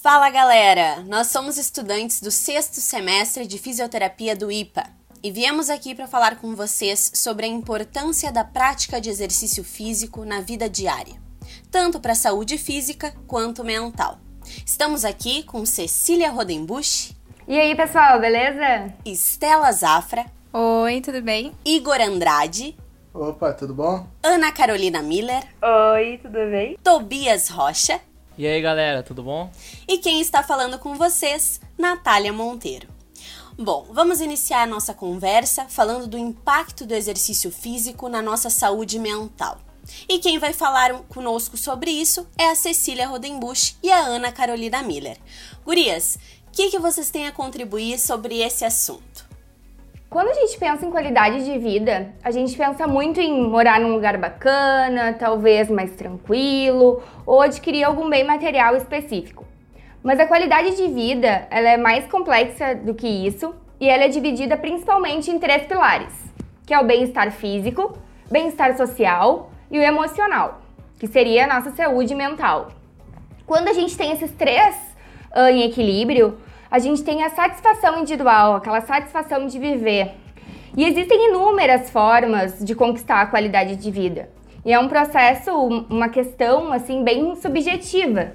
Fala galera! Nós somos estudantes do sexto semestre de fisioterapia do IPA e viemos aqui para falar com vocês sobre a importância da prática de exercício físico na vida diária, tanto para a saúde física quanto mental. Estamos aqui com Cecília Rodenbusch. E aí pessoal, beleza? Estela Zafra. Oi, tudo bem? Igor Andrade. Opa, tudo bom? Ana Carolina Miller. Oi, tudo bem? Tobias Rocha. E aí, galera, tudo bom? E quem está falando com vocês, Natália Monteiro. Bom, vamos iniciar a nossa conversa falando do impacto do exercício físico na nossa saúde mental. E quem vai falar conosco sobre isso é a Cecília Rodenbusch e a Ana Carolina Miller. Gurias, o que, que vocês têm a contribuir sobre esse assunto? Quando a gente pensa em qualidade de vida, a gente pensa muito em morar num lugar bacana, talvez mais tranquilo, ou adquirir algum bem material específico. Mas a qualidade de vida, ela é mais complexa do que isso, e ela é dividida principalmente em três pilares, que é o bem-estar físico, bem-estar social e o emocional, que seria a nossa saúde mental. Quando a gente tem esses três uh, em equilíbrio, a gente tem a satisfação individual, aquela satisfação de viver. E existem inúmeras formas de conquistar a qualidade de vida. E é um processo, uma questão assim bem subjetiva.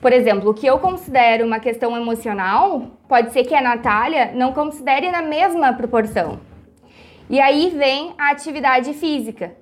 Por exemplo, o que eu considero uma questão emocional, pode ser que a Natália não considere na mesma proporção. E aí vem a atividade física,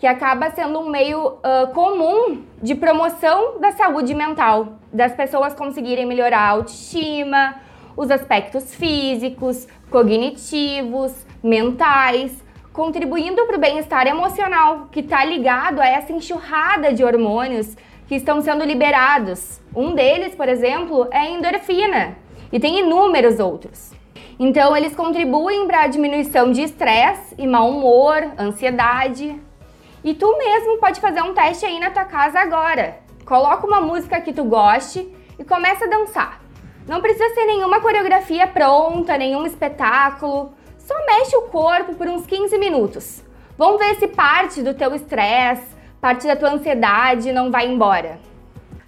que acaba sendo um meio uh, comum de promoção da saúde mental, das pessoas conseguirem melhorar a autoestima, os aspectos físicos, cognitivos, mentais, contribuindo para o bem-estar emocional, que está ligado a essa enxurrada de hormônios que estão sendo liberados. Um deles, por exemplo, é a endorfina, e tem inúmeros outros. Então, eles contribuem para a diminuição de estresse e mau humor, ansiedade, e tu mesmo pode fazer um teste aí na tua casa agora. Coloca uma música que tu goste e começa a dançar. Não precisa ser nenhuma coreografia pronta, nenhum espetáculo. Só mexe o corpo por uns 15 minutos. Vamos ver se parte do teu estresse, parte da tua ansiedade não vai embora.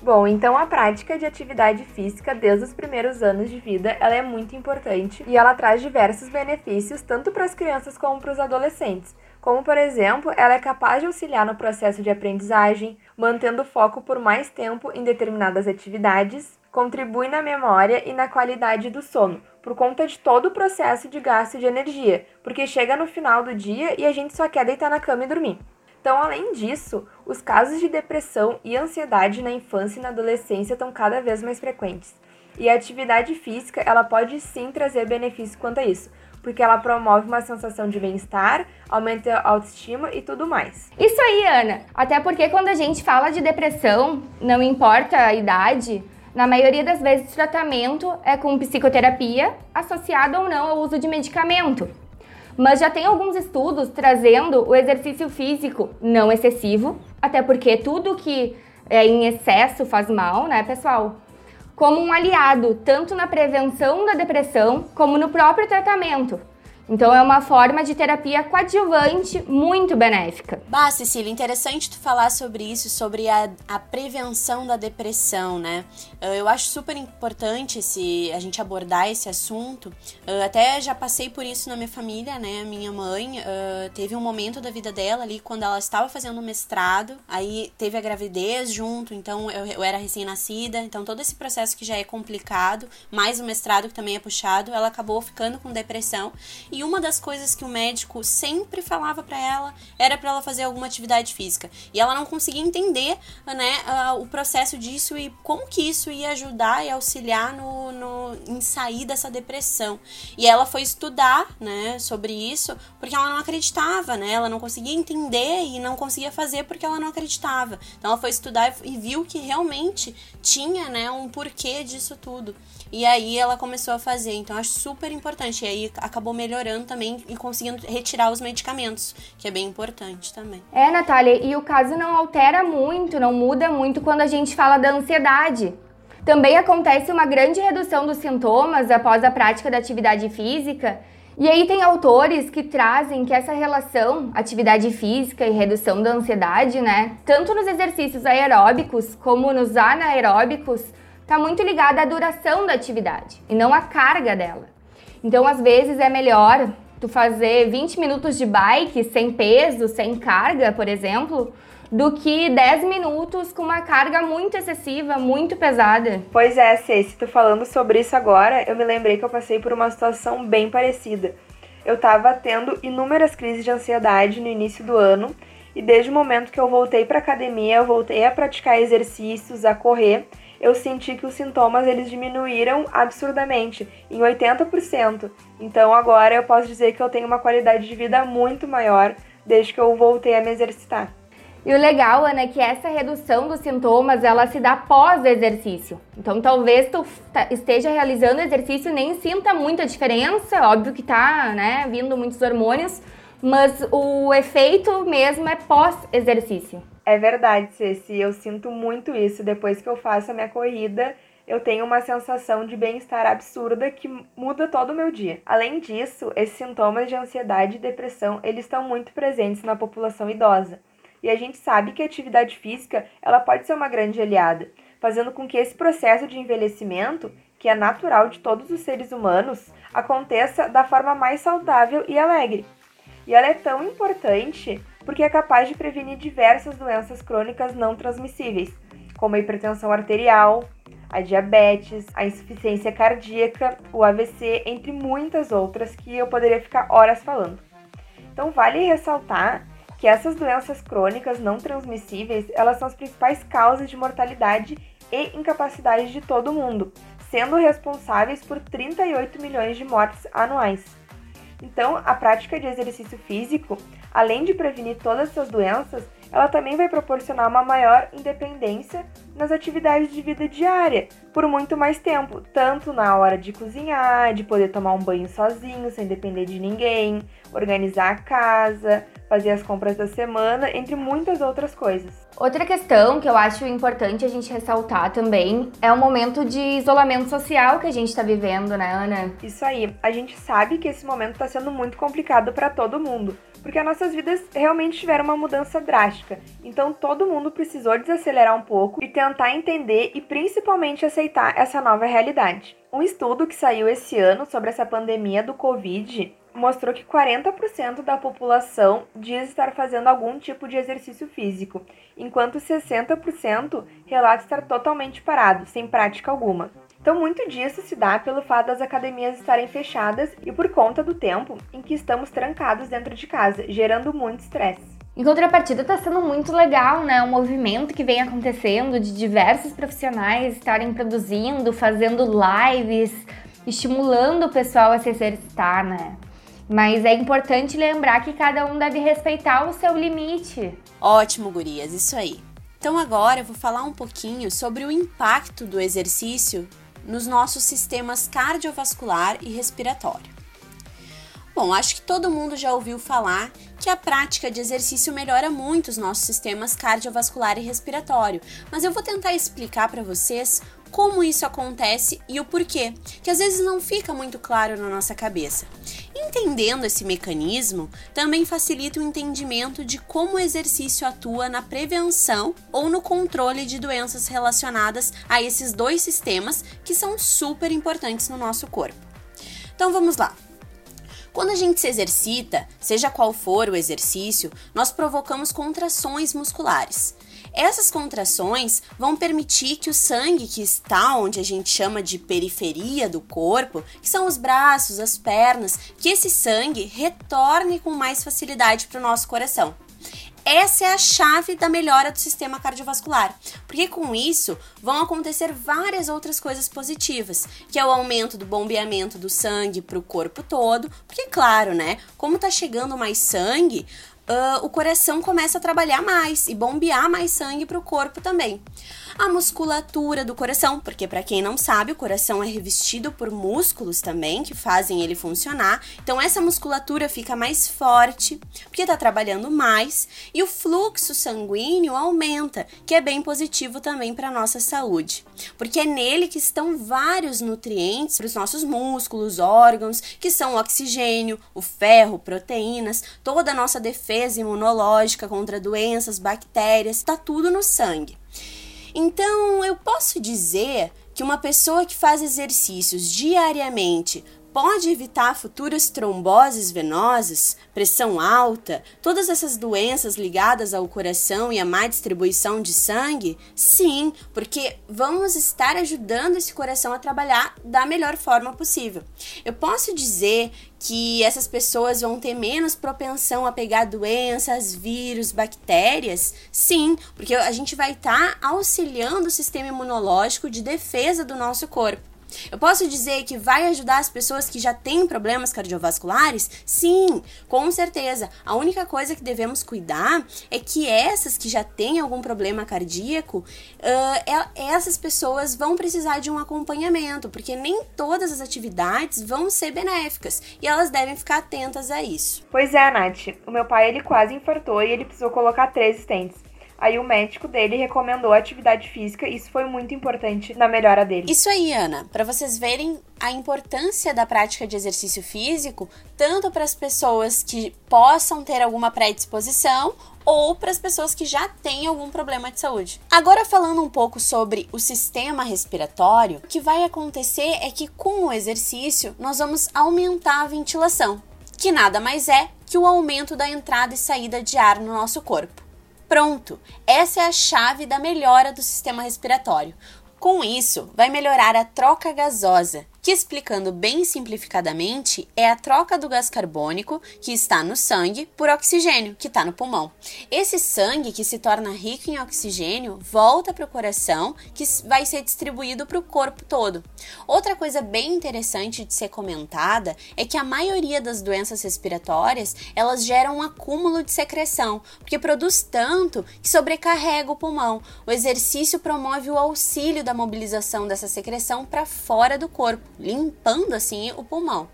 Bom, então a prática de atividade física desde os primeiros anos de vida, ela é muito importante e ela traz diversos benefícios tanto para as crianças como para os adolescentes como por exemplo, ela é capaz de auxiliar no processo de aprendizagem, mantendo foco por mais tempo em determinadas atividades, contribui na memória e na qualidade do sono, por conta de todo o processo de gasto de energia, porque chega no final do dia e a gente só quer deitar na cama e dormir. Então, além disso, os casos de depressão e ansiedade na infância e na adolescência estão cada vez mais frequentes. E a atividade física, ela pode sim trazer benefícios quanto a isso, porque ela promove uma sensação de bem-estar, aumenta a autoestima e tudo mais. Isso aí, Ana. Até porque quando a gente fala de depressão, não importa a idade, na maioria das vezes o tratamento é com psicoterapia, associado ou não ao uso de medicamento. Mas já tem alguns estudos trazendo o exercício físico não excessivo, até porque tudo que é em excesso faz mal, né, pessoal? Como um aliado tanto na prevenção da depressão como no próprio tratamento. Então é uma forma de terapia coadjuvante muito benéfica. Bah, Cecília, interessante tu falar sobre isso, sobre a, a prevenção da depressão, né? Ah, eu acho super importante se a gente abordar esse assunto. Eu ah, até já passei por isso na minha família, né? Minha mãe uh, teve um momento da vida dela ali quando ela estava fazendo mestrado, aí teve a gravidez junto, então eu, eu era recém-nascida, então todo esse processo que já é complicado, mais o mestrado que também é puxado, ela acabou ficando com depressão e uma das coisas que o médico sempre falava para ela era para ela fazer alguma atividade física. E ela não conseguia entender, né, o processo disso e como que isso ia ajudar e auxiliar no, no, em sair dessa depressão. E ela foi estudar, né, sobre isso, porque ela não acreditava, né? Ela não conseguia entender e não conseguia fazer porque ela não acreditava. Então ela foi estudar e viu que realmente tinha, né, um porquê disso tudo. E aí ela começou a fazer. Então acho super importante. E aí acabou melhorando também e conseguindo retirar os medicamentos, que é bem importante também. É, Natália, e o caso não altera muito, não muda muito quando a gente fala da ansiedade. Também acontece uma grande redução dos sintomas após a prática da atividade física. E aí tem autores que trazem que essa relação atividade física e redução da ansiedade, né, tanto nos exercícios aeróbicos como nos anaeróbicos, está muito ligada à duração da atividade e não à carga dela. Então, às vezes é melhor tu fazer 20 minutos de bike sem peso, sem carga, por exemplo, do que 10 minutos com uma carga muito excessiva, muito pesada. Pois é, Ceci, tu falando sobre isso agora, eu me lembrei que eu passei por uma situação bem parecida. Eu estava tendo inúmeras crises de ansiedade no início do ano e desde o momento que eu voltei para academia, eu voltei a praticar exercícios, a correr, eu senti que os sintomas eles diminuíram absurdamente, em 80%. Então agora eu posso dizer que eu tenho uma qualidade de vida muito maior desde que eu voltei a me exercitar. E o legal, Ana, é que essa redução dos sintomas, ela se dá pós exercício. Então, talvez tu esteja realizando exercício e nem sinta muita diferença, óbvio que tá, né, vindo muitos hormônios, mas o efeito mesmo é pós exercício. É verdade, Ceci, eu sinto muito isso. Depois que eu faço a minha corrida, eu tenho uma sensação de bem-estar absurda que muda todo o meu dia. Além disso, esses sintomas de ansiedade e depressão, eles estão muito presentes na população idosa. E a gente sabe que a atividade física, ela pode ser uma grande aliada, fazendo com que esse processo de envelhecimento, que é natural de todos os seres humanos, aconteça da forma mais saudável e alegre. E ela é tão importante porque é capaz de prevenir diversas doenças crônicas não transmissíveis, como a hipertensão arterial, a diabetes, a insuficiência cardíaca, o AVC, entre muitas outras que eu poderia ficar horas falando. Então vale ressaltar que essas doenças crônicas não transmissíveis, elas são as principais causas de mortalidade e incapacidade de todo mundo, sendo responsáveis por 38 milhões de mortes anuais. Então, a prática de exercício físico, além de prevenir todas essas doenças, ela também vai proporcionar uma maior independência nas atividades de vida diária por muito mais tempo, tanto na hora de cozinhar, de poder tomar um banho sozinho, sem depender de ninguém, organizar a casa, fazer as compras da semana, entre muitas outras coisas. Outra questão que eu acho importante a gente ressaltar também é o momento de isolamento social que a gente está vivendo, né, Ana? Isso aí. A gente sabe que esse momento está sendo muito complicado para todo mundo, porque as nossas vidas realmente tiveram uma mudança drástica. Então todo mundo precisou desacelerar um pouco e tentar entender e principalmente aceitar essa nova realidade. Um estudo que saiu esse ano sobre essa pandemia do Covid mostrou que 40% da população diz estar fazendo algum tipo de exercício físico, enquanto 60% relata estar totalmente parado, sem prática alguma. Então, muito disso se dá pelo fato das academias estarem fechadas e por conta do tempo em que estamos trancados dentro de casa, gerando muito estresse. Em contrapartida, está sendo muito legal, né? O movimento que vem acontecendo de diversos profissionais estarem produzindo, fazendo lives, estimulando o pessoal a se exercitar, né? Mas é importante lembrar que cada um deve respeitar o seu limite. Ótimo, gurias, isso aí. Então agora eu vou falar um pouquinho sobre o impacto do exercício nos nossos sistemas cardiovascular e respiratório. Bom, acho que todo mundo já ouviu falar que a prática de exercício melhora muito os nossos sistemas cardiovascular e respiratório, mas eu vou tentar explicar para vocês como isso acontece e o porquê, que às vezes não fica muito claro na nossa cabeça. Entendendo esse mecanismo também facilita o entendimento de como o exercício atua na prevenção ou no controle de doenças relacionadas a esses dois sistemas que são super importantes no nosso corpo. Então vamos lá. Quando a gente se exercita, seja qual for o exercício, nós provocamos contrações musculares. Essas contrações vão permitir que o sangue que está onde a gente chama de periferia do corpo, que são os braços, as pernas, que esse sangue retorne com mais facilidade para o nosso coração. Essa é a chave da melhora do sistema cardiovascular, porque com isso vão acontecer várias outras coisas positivas, que é o aumento do bombeamento do sangue para o corpo todo, porque claro, né? Como tá chegando mais sangue, uh, o coração começa a trabalhar mais e bombear mais sangue para o corpo também. A musculatura do coração, porque para quem não sabe, o coração é revestido por músculos também que fazem ele funcionar. Então essa musculatura fica mais forte, porque está trabalhando mais, e o fluxo sanguíneo aumenta, que é bem positivo também para nossa saúde, porque é nele que estão vários nutrientes para os nossos músculos, órgãos, que são o oxigênio, o ferro, proteínas, toda a nossa defesa imunológica contra doenças, bactérias, está tudo no sangue. Então, eu posso dizer que uma pessoa que faz exercícios diariamente pode evitar futuras tromboses venosas, pressão alta, todas essas doenças ligadas ao coração e à má distribuição de sangue? Sim, porque vamos estar ajudando esse coração a trabalhar da melhor forma possível. Eu posso dizer que essas pessoas vão ter menos propensão a pegar doenças, vírus, bactérias? Sim, porque a gente vai estar tá auxiliando o sistema imunológico de defesa do nosso corpo. Eu posso dizer que vai ajudar as pessoas que já têm problemas cardiovasculares? Sim, com certeza. A única coisa que devemos cuidar é que essas que já têm algum problema cardíaco, uh, essas pessoas vão precisar de um acompanhamento, porque nem todas as atividades vão ser benéficas e elas devem ficar atentas a isso. Pois é, Nath. O meu pai ele quase infartou e ele precisou colocar três estentes. Aí o médico dele recomendou atividade física isso foi muito importante na melhora dele. Isso aí, Ana, para vocês verem a importância da prática de exercício físico, tanto para as pessoas que possam ter alguma predisposição ou para as pessoas que já têm algum problema de saúde. Agora falando um pouco sobre o sistema respiratório, o que vai acontecer é que com o exercício nós vamos aumentar a ventilação, que nada mais é que o aumento da entrada e saída de ar no nosso corpo. Pronto! Essa é a chave da melhora do sistema respiratório. Com isso, vai melhorar a troca gasosa, que explicando bem simplificadamente, é a troca do gás carbônico que está no sangue por oxigênio que está no pulmão. Esse sangue que se torna rico em oxigênio volta para o coração, que vai ser distribuído para o corpo todo. Outra coisa bem interessante de ser comentada é que a maioria das doenças respiratórias elas geram um acúmulo de secreção, porque produz tanto que sobrecarrega o pulmão. O exercício promove o auxílio da mobilização dessa secreção para fora do corpo limpando assim o pulmão.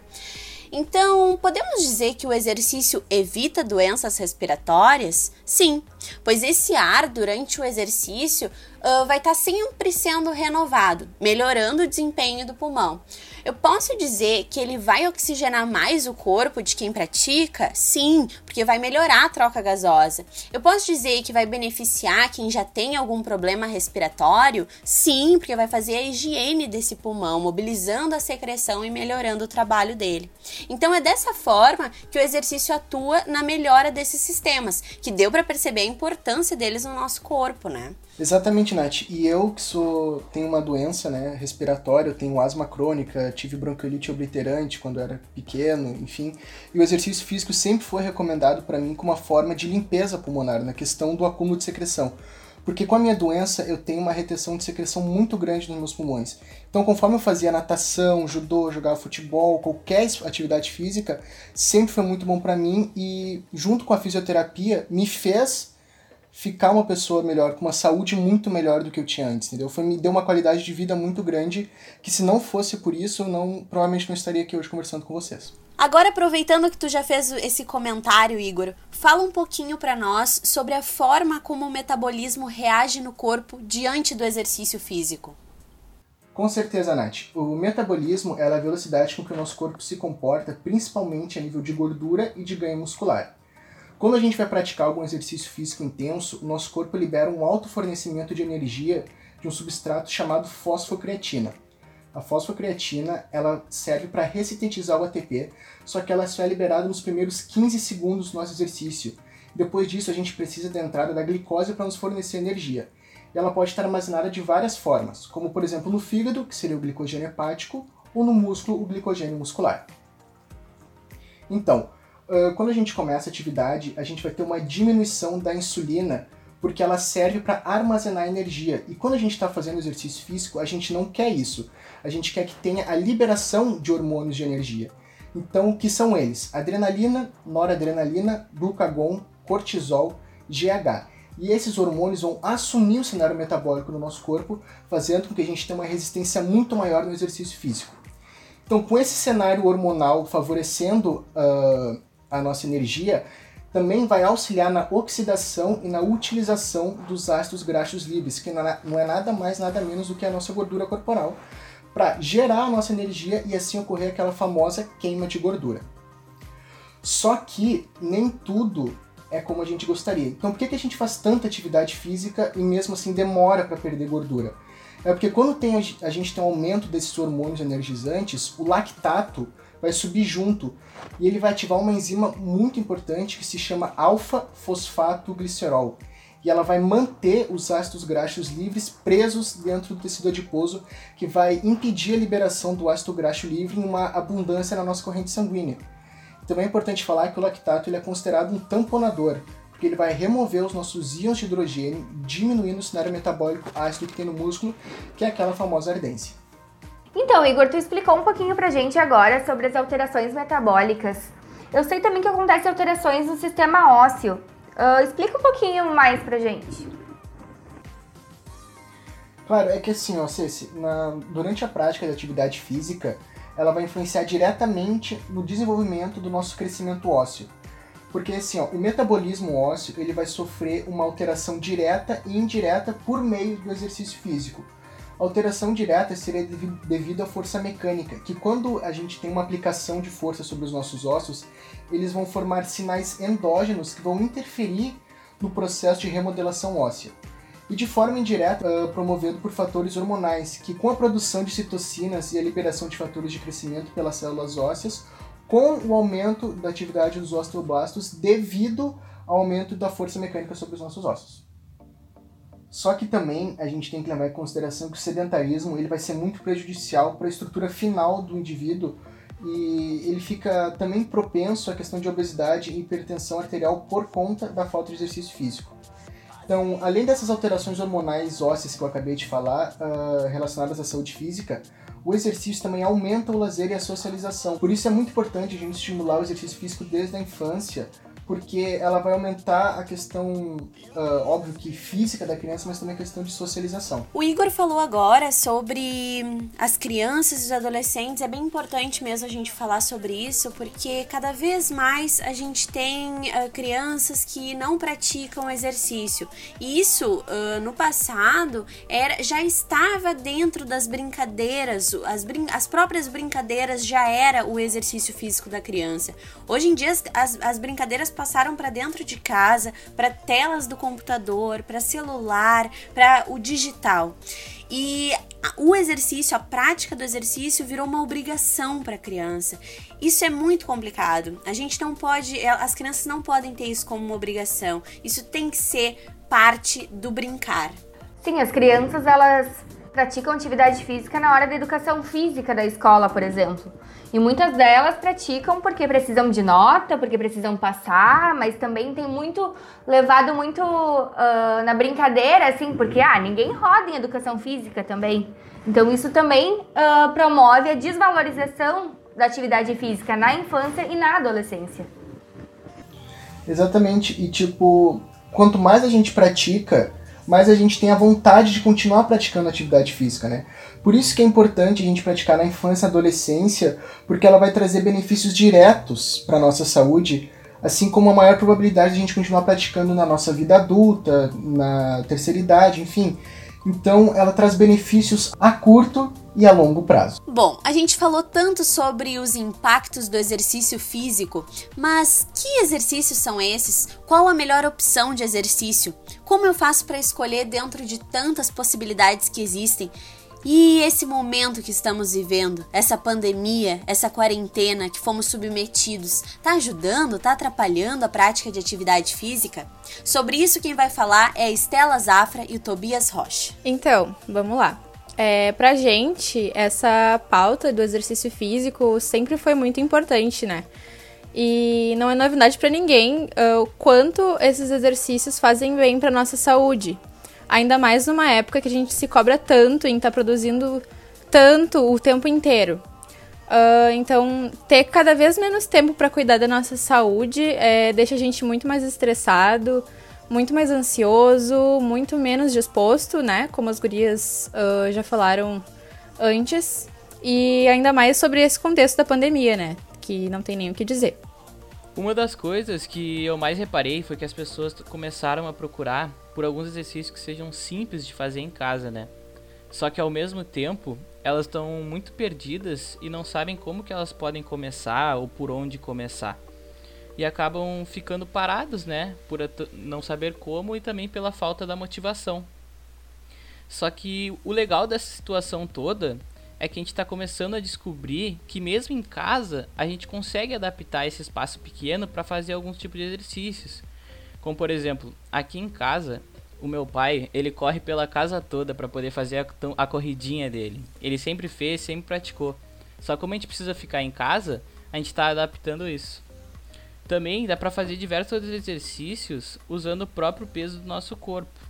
Então, podemos dizer que o exercício evita doenças respiratórias? Sim, pois esse ar durante o exercício uh, vai estar tá sempre sendo renovado, melhorando o desempenho do pulmão. Eu posso dizer que ele vai oxigenar mais o corpo de quem pratica? Sim, porque vai melhorar a troca gasosa. Eu posso dizer que vai beneficiar quem já tem algum problema respiratório? Sim, porque vai fazer a higiene desse pulmão, mobilizando a secreção e melhorando o trabalho dele. Então é dessa forma que o exercício atua na melhora desses sistemas, que deu para perceber a importância deles no nosso corpo, né? Exatamente, Nath. E eu que sou tenho uma doença, né, respiratória, eu tenho asma crônica, tive bronquiolite obliterante quando era pequeno, enfim. E o exercício físico sempre foi recomendado para mim como uma forma de limpeza pulmonar, na questão do acúmulo de secreção. Porque com a minha doença eu tenho uma retenção de secreção muito grande nos meus pulmões. Então, conforme eu fazia natação, judô, jogava futebol, qualquer atividade física, sempre foi muito bom para mim e junto com a fisioterapia me fez ficar uma pessoa melhor, com uma saúde muito melhor do que eu tinha antes, entendeu? Foi, me deu uma qualidade de vida muito grande que se não fosse por isso, eu não, provavelmente não estaria aqui hoje conversando com vocês. Agora, aproveitando que tu já fez esse comentário, Igor, fala um pouquinho para nós sobre a forma como o metabolismo reage no corpo diante do exercício físico. Com certeza, Nath. O metabolismo é a velocidade com que o nosso corpo se comporta, principalmente a nível de gordura e de ganho muscular. Quando a gente vai praticar algum exercício físico intenso, o nosso corpo libera um alto fornecimento de energia de um substrato chamado fosfocreatina. A fosfocreatina ela serve para ressintetizar o ATP, só que ela só é liberada nos primeiros 15 segundos do nosso exercício. Depois disso, a gente precisa da entrada da glicose para nos fornecer energia. E ela pode estar armazenada de várias formas, como por exemplo no fígado, que seria o glicogênio hepático, ou no músculo, o glicogênio muscular. Então, quando a gente começa a atividade, a gente vai ter uma diminuição da insulina, porque ela serve para armazenar energia. E quando a gente está fazendo exercício físico, a gente não quer isso. A gente quer que tenha a liberação de hormônios de energia. Então, o que são eles? Adrenalina, noradrenalina, glucagon, cortisol, GH. E esses hormônios vão assumir o cenário metabólico do nosso corpo, fazendo com que a gente tenha uma resistência muito maior no exercício físico. Então, com esse cenário hormonal favorecendo uh, a nossa energia, também vai auxiliar na oxidação e na utilização dos ácidos graxos livres, que não é nada mais, nada menos do que a nossa gordura corporal, para gerar a nossa energia e assim ocorrer aquela famosa queima de gordura. Só que nem tudo é como a gente gostaria. Então por que, que a gente faz tanta atividade física e mesmo assim demora para perder gordura? É porque quando tem, a gente tem um aumento desses hormônios energizantes, o lactato vai subir junto e ele vai ativar uma enzima muito importante que se chama alfa-fosfato-glicerol. E ela vai manter os ácidos graxos livres presos dentro do tecido adiposo, que vai impedir a liberação do ácido graxo livre em uma abundância na nossa corrente sanguínea. Também é importante falar que o lactato ele é considerado um tamponador, porque ele vai remover os nossos íons de hidrogênio, diminuindo o cenário metabólico ácido que tem no músculo, que é aquela famosa ardência. Então, Igor, tu explicou um pouquinho pra gente agora sobre as alterações metabólicas. Eu sei também que acontecem alterações no sistema ósseo. Uh, explica um pouquinho mais pra gente. Claro, é que assim, ó, Ceci, na, durante a prática da atividade física, ela vai influenciar diretamente no desenvolvimento do nosso crescimento ósseo. Porque assim, ó, o metabolismo ósseo ele vai sofrer uma alteração direta e indireta por meio do exercício físico. Alteração direta seria devido à força mecânica, que quando a gente tem uma aplicação de força sobre os nossos ossos, eles vão formar sinais endógenos que vão interferir no processo de remodelação óssea e de forma indireta uh, promovido por fatores hormonais, que com a produção de citocinas e a liberação de fatores de crescimento pelas células ósseas, com o aumento da atividade dos osteoblastos devido ao aumento da força mecânica sobre os nossos ossos. Só que também a gente tem que levar em consideração que o sedentarismo ele vai ser muito prejudicial para a estrutura final do indivíduo e ele fica também propenso à questão de obesidade e hipertensão arterial por conta da falta de exercício físico. Então, além dessas alterações hormonais ósseas que eu acabei de falar, uh, relacionadas à saúde física, o exercício também aumenta o lazer e a socialização. Por isso é muito importante a gente estimular o exercício físico desde a infância, porque ela vai aumentar a questão, uh, óbvio que física da criança, mas também a questão de socialização. O Igor falou agora sobre as crianças e os adolescentes. É bem importante mesmo a gente falar sobre isso, porque cada vez mais a gente tem uh, crianças que não praticam exercício. E isso, uh, no passado, era, já estava dentro das brincadeiras, as, brin as próprias brincadeiras já era o exercício físico da criança. Hoje em dia, as, as brincadeiras passaram para dentro de casa, para telas do computador, para celular, para o digital. E o exercício, a prática do exercício virou uma obrigação para a criança. Isso é muito complicado. A gente não pode, é, as crianças não podem ter isso como uma obrigação. Isso tem que ser parte do brincar. Sim, as crianças elas praticam atividade física na hora da educação física da escola, por exemplo. E muitas delas praticam porque precisam de nota, porque precisam passar, mas também tem muito levado muito uh, na brincadeira, assim, porque ah, ninguém roda em educação física também. Então isso também uh, promove a desvalorização da atividade física na infância e na adolescência. Exatamente, e tipo, quanto mais a gente pratica, mais a gente tem a vontade de continuar praticando atividade física, né? Por isso que é importante a gente praticar na infância e adolescência, porque ela vai trazer benefícios diretos para nossa saúde, assim como a maior probabilidade de a gente continuar praticando na nossa vida adulta, na terceira idade, enfim. Então, ela traz benefícios a curto e a longo prazo. Bom, a gente falou tanto sobre os impactos do exercício físico, mas que exercícios são esses? Qual a melhor opção de exercício? Como eu faço para escolher dentro de tantas possibilidades que existem? E esse momento que estamos vivendo, essa pandemia, essa quarentena que fomos submetidos, tá ajudando, tá atrapalhando a prática de atividade física? Sobre isso quem vai falar é a Estela Zafra e o Tobias Rocha. Então, vamos lá. É, pra gente, essa pauta do exercício físico sempre foi muito importante, né? E não é novidade para ninguém uh, o quanto esses exercícios fazem bem para nossa saúde. Ainda mais numa época que a gente se cobra tanto em estar tá produzindo tanto o tempo inteiro. Uh, então, ter cada vez menos tempo para cuidar da nossa saúde é, deixa a gente muito mais estressado, muito mais ansioso, muito menos disposto, né? Como as gurias uh, já falaram antes. E ainda mais sobre esse contexto da pandemia, né? Que não tem nem o que dizer. Uma das coisas que eu mais reparei foi que as pessoas começaram a procurar por alguns exercícios que sejam simples de fazer em casa, né? Só que ao mesmo tempo, elas estão muito perdidas e não sabem como que elas podem começar ou por onde começar. E acabam ficando parados, né? Por não saber como e também pela falta da motivação. Só que o legal dessa situação toda é que a gente está começando a descobrir que mesmo em casa a gente consegue adaptar esse espaço pequeno para fazer alguns tipos de exercícios. Como por exemplo, aqui em casa, o meu pai, ele corre pela casa toda para poder fazer a, a, corridinha dele. Ele sempre fez, sempre praticou. Só como a gente precisa ficar em casa, a gente está adaptando isso. Também dá para fazer diversos outros exercícios usando o próprio peso do nosso corpo.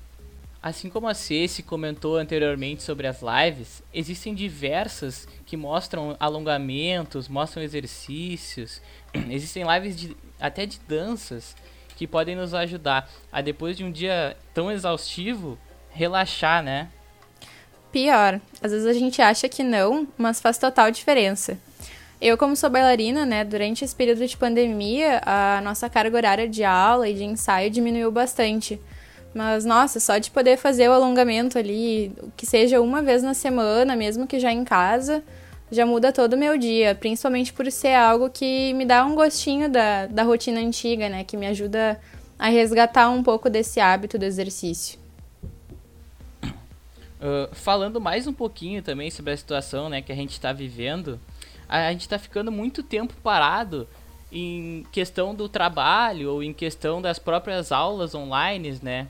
Assim como a Ceci comentou anteriormente sobre as lives, existem diversas que mostram alongamentos, mostram exercícios, existem lives de, até de danças que podem nos ajudar a depois de um dia tão exaustivo relaxar, né? Pior, às vezes a gente acha que não, mas faz total diferença. Eu, como sou bailarina, né, durante esse período de pandemia, a nossa carga horária de aula e de ensaio diminuiu bastante. Mas, nossa, só de poder fazer o alongamento ali, que seja uma vez na semana, mesmo que já em casa, já muda todo o meu dia. Principalmente por ser algo que me dá um gostinho da, da rotina antiga, né? Que me ajuda a resgatar um pouco desse hábito do exercício. Uh, falando mais um pouquinho também sobre a situação né, que a gente está vivendo, a gente está ficando muito tempo parado em questão do trabalho ou em questão das próprias aulas online, né?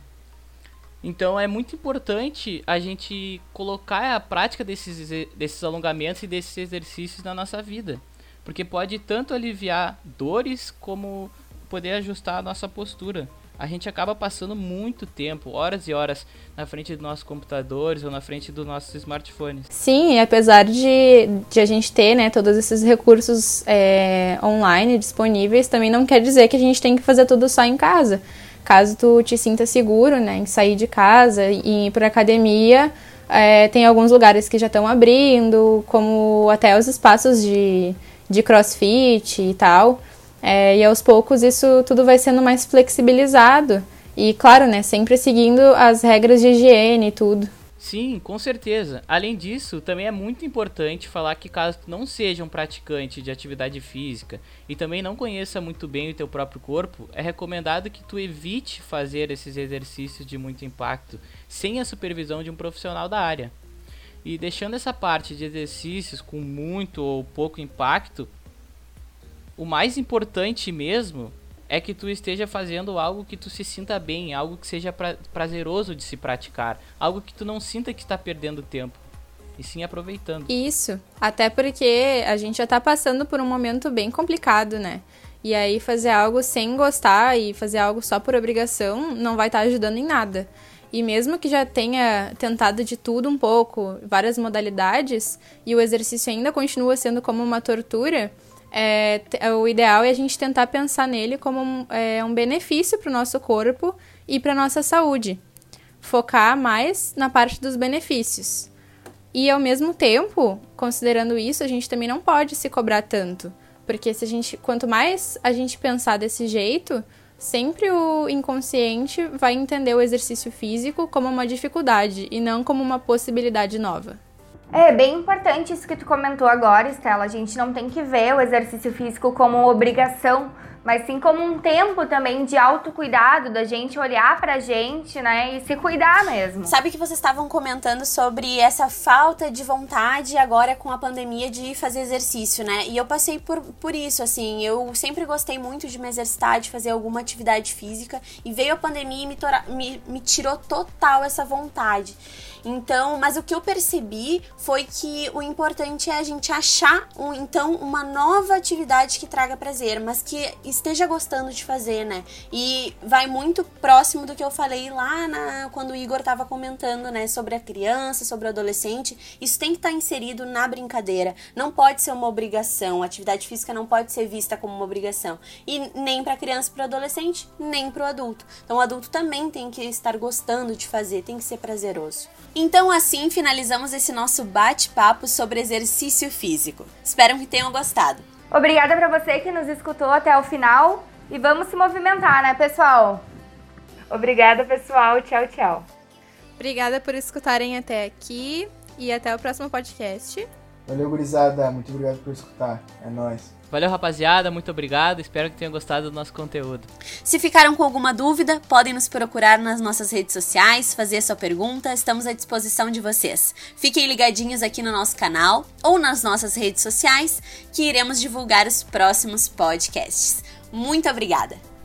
Então é muito importante a gente colocar a prática desses, desses alongamentos e desses exercícios na nossa vida. Porque pode tanto aliviar dores como poder ajustar a nossa postura. A gente acaba passando muito tempo, horas e horas, na frente dos nossos computadores ou na frente dos nossos smartphones. Sim, e apesar de, de a gente ter né, todos esses recursos é, online disponíveis, também não quer dizer que a gente tem que fazer tudo só em casa caso tu te sinta seguro, né, em sair de casa e ir para academia, é, tem alguns lugares que já estão abrindo, como até os espaços de, de crossfit e tal. É, e aos poucos isso tudo vai sendo mais flexibilizado. E claro, né, sempre seguindo as regras de higiene e tudo. Sim, com certeza. Além disso, também é muito importante falar que caso tu não seja um praticante de atividade física e também não conheça muito bem o teu próprio corpo, é recomendado que tu evite fazer esses exercícios de muito impacto sem a supervisão de um profissional da área. E deixando essa parte de exercícios com muito ou pouco impacto, o mais importante mesmo é que tu esteja fazendo algo que tu se sinta bem, algo que seja pra, prazeroso de se praticar, algo que tu não sinta que está perdendo tempo. E sim aproveitando. Isso. Até porque a gente já tá passando por um momento bem complicado, né? E aí fazer algo sem gostar e fazer algo só por obrigação não vai estar tá ajudando em nada. E mesmo que já tenha tentado de tudo um pouco, várias modalidades, e o exercício ainda continua sendo como uma tortura, é, o ideal é a gente tentar pensar nele como um, é, um benefício para o nosso corpo e para nossa saúde. Focar mais na parte dos benefícios. E ao mesmo tempo, considerando isso, a gente também não pode se cobrar tanto. Porque se a gente, quanto mais a gente pensar desse jeito, sempre o inconsciente vai entender o exercício físico como uma dificuldade e não como uma possibilidade nova. É bem importante isso que tu comentou agora, Estela. A gente não tem que ver o exercício físico como obrigação, mas sim como um tempo também de autocuidado, da gente olhar pra gente, né, e se cuidar mesmo. Sabe que vocês estavam comentando sobre essa falta de vontade agora com a pandemia de fazer exercício, né? E eu passei por, por isso, assim, eu sempre gostei muito de me exercitar, de fazer alguma atividade física, e veio a pandemia e me, me, me tirou total essa vontade. Então, mas o que eu percebi foi que o importante é a gente achar um, então uma nova atividade que traga prazer, mas que esteja gostando de fazer, né? E vai muito próximo do que eu falei lá na, quando o Igor estava comentando, né, sobre a criança, sobre o adolescente. Isso tem que estar tá inserido na brincadeira. Não pode ser uma obrigação. Atividade física não pode ser vista como uma obrigação. E nem para criança, para adolescente, nem para o adulto. Então, o adulto também tem que estar gostando de fazer, tem que ser prazeroso. Então, assim finalizamos esse nosso bate-papo sobre exercício físico. Espero que tenham gostado. Obrigada para você que nos escutou até o final e vamos se movimentar, né, pessoal? Obrigada, pessoal. Tchau, tchau. Obrigada por escutarem até aqui e até o próximo podcast. Valeu, gurizada. Muito obrigado por escutar. É nóis. Valeu, rapaziada. Muito obrigado. Espero que tenham gostado do nosso conteúdo. Se ficaram com alguma dúvida, podem nos procurar nas nossas redes sociais, fazer sua pergunta. Estamos à disposição de vocês. Fiquem ligadinhos aqui no nosso canal ou nas nossas redes sociais, que iremos divulgar os próximos podcasts. Muito obrigada!